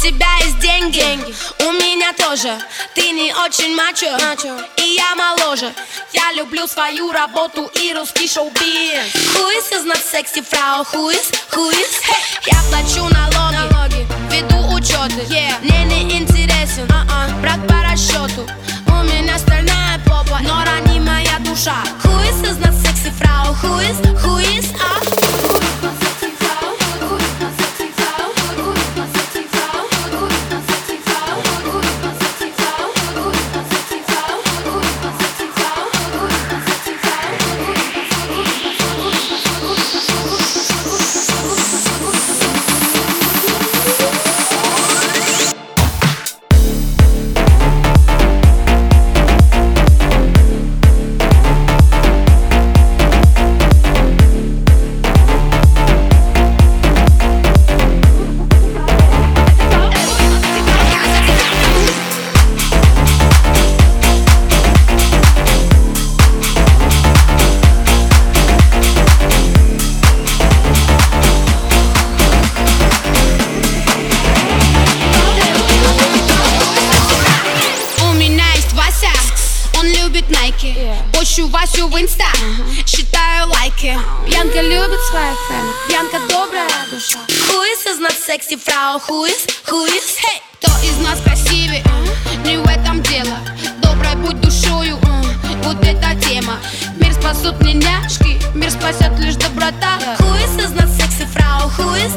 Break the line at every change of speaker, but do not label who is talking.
тебя есть деньги, деньги. у меня тоже Ты не очень мачо, мачо. и я моложе Я люблю свою работу и русский шоу-биз Who is is not sexy фрау? Who is, who is? Hey. Я плачу налоги, Nike yeah. Васю в инста. Считаю лайки Бьянка любит своих фэнов Бьянка добрая душа Хуис из нас секси фрау Хуис, хуис hey. Кто из нас красивее? Не в этом дело Доброй будь душою. Вот эта тема Мир спасут не няшки Мир спасет лишь доброта yeah. Хуис из нас секси фрау Хуис,